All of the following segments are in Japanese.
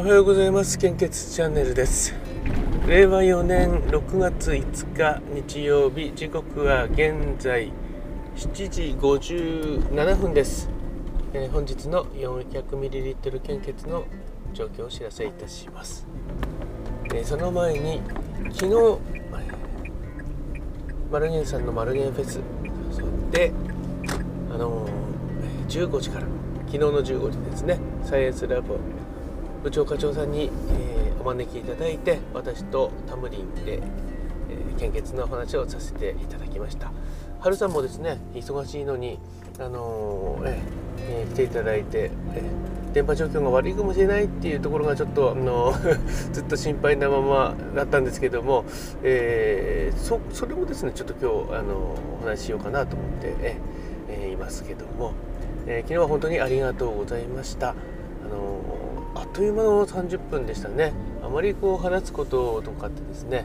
おはようございます。献血チャンネルです。令和4年6月5日日曜日時刻は現在7時57分です、えー、本日の 400ml 献血の状況をお知らせいたします、えー、その前に昨日マルゲンさんのマルゲンフェスであのー、15時から昨日の15時ですね。サイエンスラボ部長課長さんに、えー、お招きいただいて私とタムリンで、えー、献血の話をさせていただきました春さんもですね忙しいのに、あのー、えー、来ていただいて、え電波状況が悪いかもしれないっていうところがちょっと、あの ずっと心配なままだったんですけども、えそそれもですねちょっと今日、あのお話ししようかなと思って、ええいますけども、え昨日は本当にありがとうございました。あっという間の30分でしたね。あまりこう話すこととかってですね、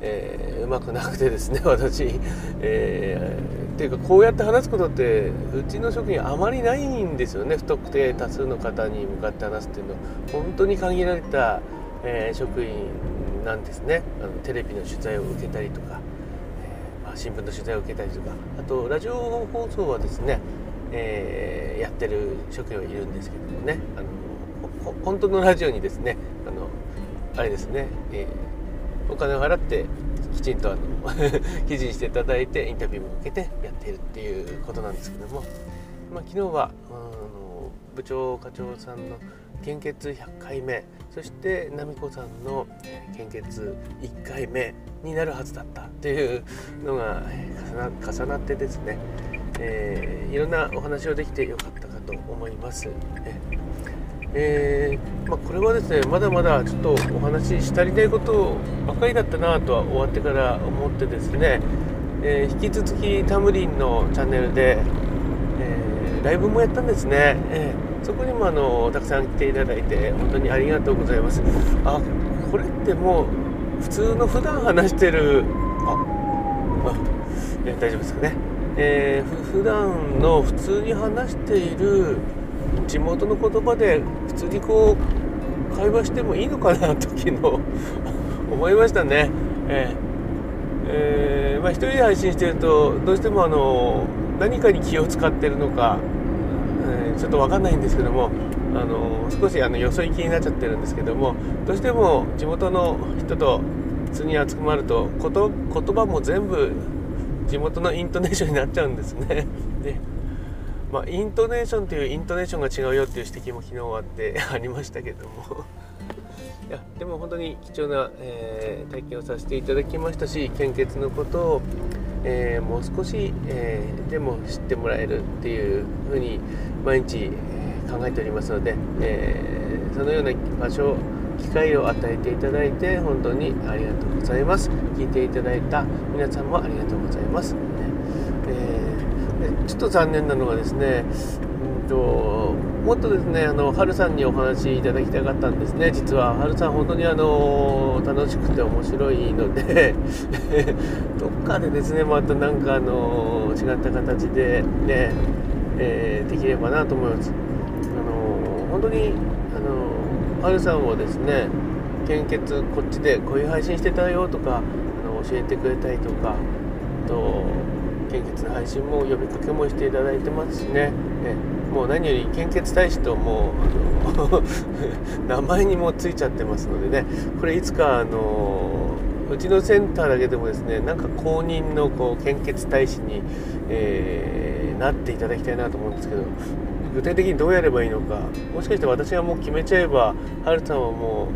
えー、うまくなくてですね 私、えー、っていうかこうやって話すことってうちの職員あまりないんですよね。不特定多数の方に向かって話すっていうの。は本当に限られた、えー、職員なんですね。あのテレビの取材を受けたりとか、えー、まあ、新聞の取材を受けたりとか。あとラジオ放送はですね、えやってる職員はいるんですけどもね。あの本当のラジオにですねあのあれですね、えー、お金を払ってきちんとあの 記事にしていただいてインタビューも受けてやっているっていうことなんですけども、まあ、昨日はあの部長課長さんの献血100回目そして奈美子さんの献血1回目になるはずだったっていうのが重なってですね、えー、いろんなお話をできてよかったかと思います。えー、まあ、これはですねまだまだちょっとお話ししたりないことばかりだったなとは終わってから思ってですね、えー、引き続きタムリンのチャンネルで、えー、ライブもやったんですね、えそこにもあのたくさん来ていただいて本当にありがとうございます。あこれってもう普通の普段話してるああ、大丈夫ですかね。えー、普段の普通に話している地元の言葉で普通にこう会話してもいいのかなと昨日 思いましたね。えーえー、まあ、一人で配信してるとどうしてもあの何かに気を使ってるのか、えー、ちょっと分かんないんですけどもあの少しあのよそ行きになっちゃってるんですけどもどうしても地元の人と普通に集まるとこと言葉も全部地元のイントネーションになっちゃうんですね。でまあ、イントネーションというイントネーションが違うよっていう指摘も昨日あって ありましたけども。いやでも本当に貴重な、えー、体験をさせていただきましたし献血のことを、えー、もう少し、えー、でも知ってもらえるっていうふうに毎日、考えておりますので、えそのような場所機会を与えていただいて本当にありがとうございます。聞いていただいた皆さんもありがとうございます、ちょっと残念なのがですね、うんと、もっとですね、あの、春さんにお話いただきたかったんですね、実は。春さん、本当にあの、楽しくて面白いので どっかでですね、またなんかあの、違った形でね、えー、できればなと思います。あの、本当に、あの、春さんをですね、献血こっちでこういう配信してたよとかあの教えてくれたりとかと献血の配信も呼びかけもしていただいてますしね、えもう何より献血大使ともう 名前にもついちゃってますのでね。これいつかあのうちのセンターだけでもですねなんか公認のこう献血大使に、えー、なっていただきたいなと思うんですけど具体的にどうやればいいのかもしかして私がもう決めちゃえばはるさんはも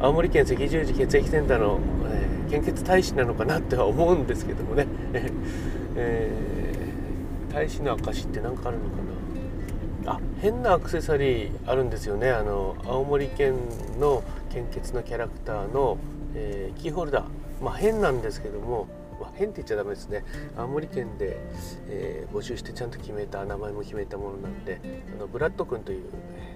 う青森県赤十字血液センターの、えー、献血大使なのかなっては思うんですけどもね。えー、大使の証って何かあるのかな？あ。変なアクセサリーあるんですよね。あの青森県の献血のキャラクターの、えー、キーホルダー。まあ変なんですけども、まあ、変って言っちゃダメですね。青森県で、えー、募集してちゃんと決めた名前も決めたものなんであのブラッド君という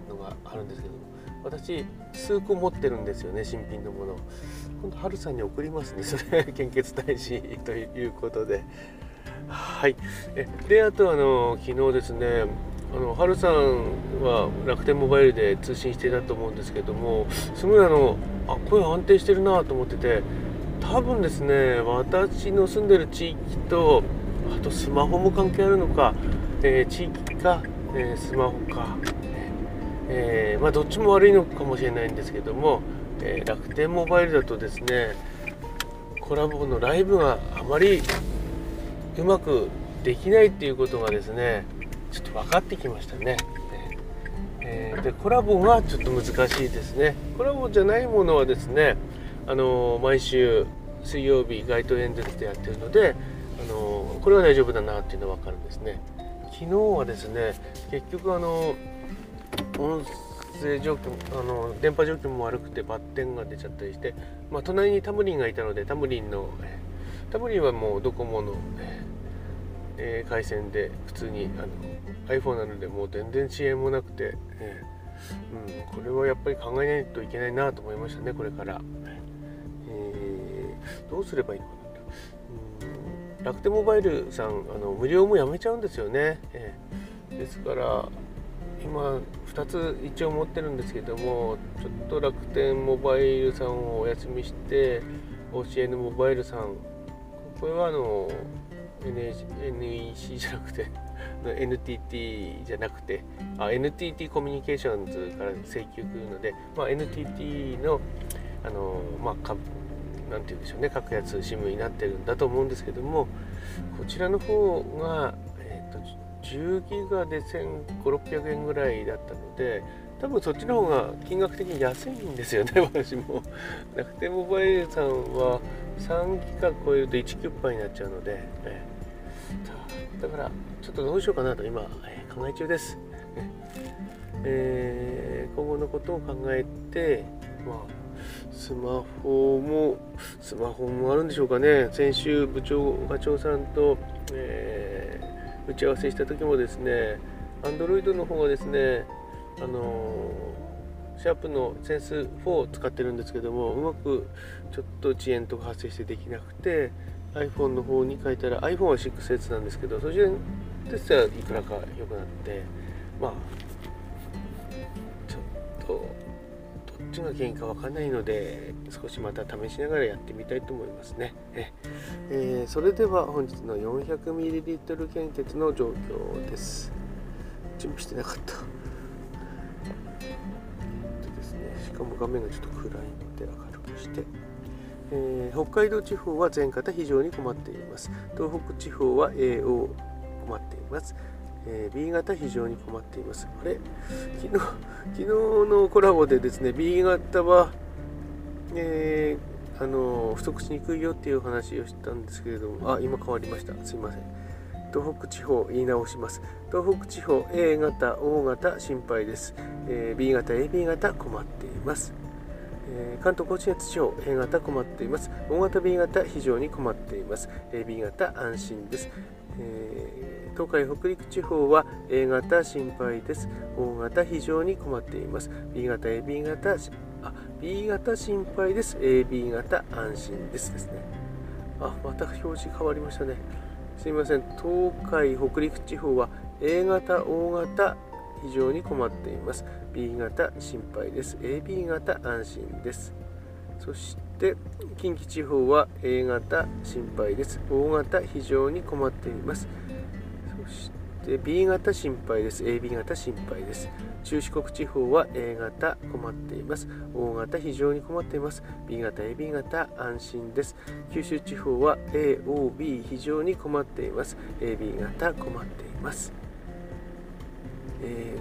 のがあるんですけども私数個持ってるんですよね新品のもの。今度春さんに送りますねそれ。献血大使ということではい。えであとあの昨日ですねあの春さんは楽天モバイルで通信していたと思うんですけどもすごいあのあ声安定してるなと思ってて多分ですね私の住んでる地域とあとスマホも関係あるのか、えー、地域か、えー、スマホか、えー、まあ、どっちも悪いのかもしれないんですけども、え楽天モバイルだとですねコラボのライブがあまりうまくできないっていうことがですねちょっと分かってきましたね。えー、でコラボがちょっと難しいですね。コラボじゃないものはですね、あのー、毎週水曜日街頭演説でやってるので、あのー、これは大丈夫だなっていうのは分かるんですね。昨日はですね結局あの音声状況あの電波状況も悪くてバッテンが出ちゃったりして、まあ、隣にタムリンがいたのでタムリンのタムリンはもうドコモの、えー、回線で普通にあの iPhone なのでもう全然遅延もなくて、えー、うん、これはやっぱり考えないといけないなと思いましたねこれから、えー、どうすればいいのかな、うん、楽天モバイルさんあの無料もやめちゃうんですよね、えー、ですから今2つ一応持ってるんですけどもちょっと楽天モバイルさんをお休みして OCN モバイルさんこれはあの NEC じゃなくて NTT じゃなくてあ NTT コミュニケーションズから請求来るので、まあ、NTT のあの、まあ、かなんて言うんでしょうね格安 SIM になってるんだと思うんですけどもこちらの方が、えーと、10ギガで1500600円ぐらいだったので多分そっちの方が金額的に安いんですよね 私も。楽天モバイルさんは3ギガ超えると1キュッパーになっちゃうので、えだからちょっとどうしようかなと今、え考え中です、えー、今後のことを考えてまあスマホもスマホもあるんでしょうかね。先週部長課長さんと、えー、打ち合わせした時もですね Android の方はですねあのシャープのセンス4を使ってるんですけどもうまくちょっと遅延とか発生してできなくて iPhone の方に書いたら iPhone は 6S なんですけどそちらですらいくらか良くなってまあちょっとどっちが原因か分かんないので少しまた試しながらやってみたいと思いますね。え、えー、それでは本日の 400ml 献血の状況です。準備してなかった。画面がちょっと暗いので明るくして。えー、北海道地方は全方非常に困っています。東北地方は AO 困っています、えー、B 型非常に困っています。あれ？昨日 昨日のコラボでですね B 型は、えー、あの不足しにくいよっていう話をしたんですけれども。あ今変わりました。すいません。東北地方言い直します。東北地方 A 型 O 型心配です、えー、B 型 AB 型困っています。えー、関東甲信越地方 A 型困っています。O 型 B 型非常に困っています。AB 型安心です、えー、東海北陸地方は A 型心配です。O 型非常に困っています。B 型 AB 型あ B 型心配です。AB 型安心です。ですね。あまた表示変わりましたね。すいません。東海北陸地方は A 型 O 型非常に困っています。B 型心配です。AB 型安心です。そして近畿地方は A 型心配です。O 型非常に困っています。そしてで B 型心配です。AB 型心配です。中四国地方は A 型困っています。O 型非常に困っています。B 型 AB 型安心です。九州地方は AOB 非常に困っています。AB 型困っています。え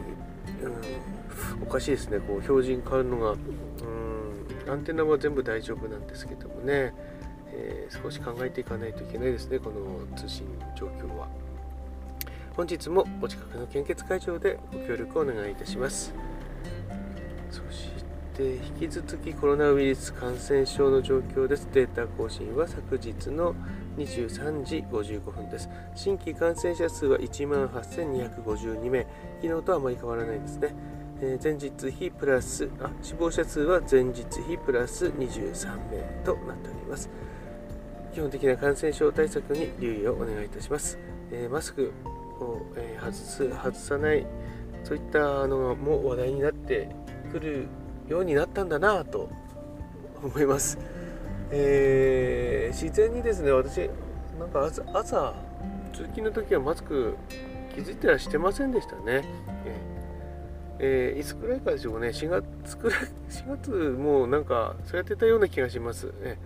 ー、うん、おかしいですね。こう標準変わるのがうんアンテナは全部大丈夫なんですけどもね、えー、少し考えていかないといけないですね。この通信状況は。本日もお近くの献血会場でご協力をお願いいたします。そして引き続きコロナウイルス感染症の状況です。データ更新は昨日の23時55分です。新規感染者数は1万8252名。昨日とあまり変わらないですね、前日比プラスあ死亡者数は前日比プラス23名となっております。基本的な感染症対策に留意をお願いいたします、えー、マスクを、え、外す外さないそういったのも話題になってくるようになったんだなと思います、えー、自然にですね私なんか朝通勤の時はマスク気づいてらしてませんでしたね、えー、いつくらいかでしょうね。4月くらい 4月もうなんかそうやってたような気がします、え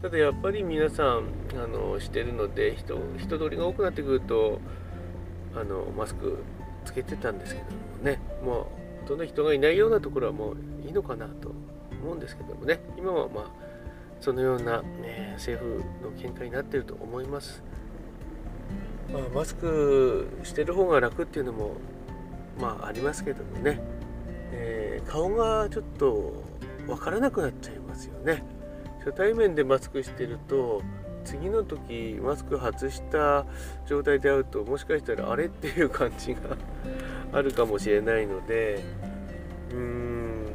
ー、ただやっぱり皆さんあのしてるので人人通りが多くなってくるとあのマスクつけてたんですけどもね。もうほとんど人がいないようなところはもういいのかなと思うんですけどもね。今はまあそのような、ね、政府の見解になっていると思います、まあ、マスクしてる方が楽っていうのもまあありますけどもね、えー、顔がちょっと分からなくなっちゃいますよね。初対面でマスクしてると次の時マスク外した状態で会うともしかしたらあれっていう感じがあるかもしれないのでうーん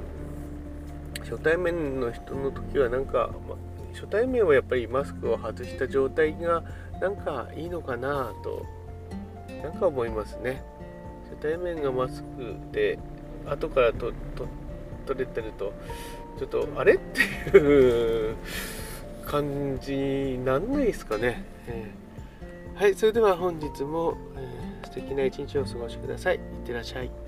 初対面の人の時はなんか、ま、初対面はやっぱりマスクを外した状態がなんかいいのかなとなんか思いますね。初対面がマスクで後からとと取れてるとちょっとあれっていう感じになんないですかね、えー、はいそれでは本日も、えー、素敵な一日をお過ごしください。いってらっしゃい。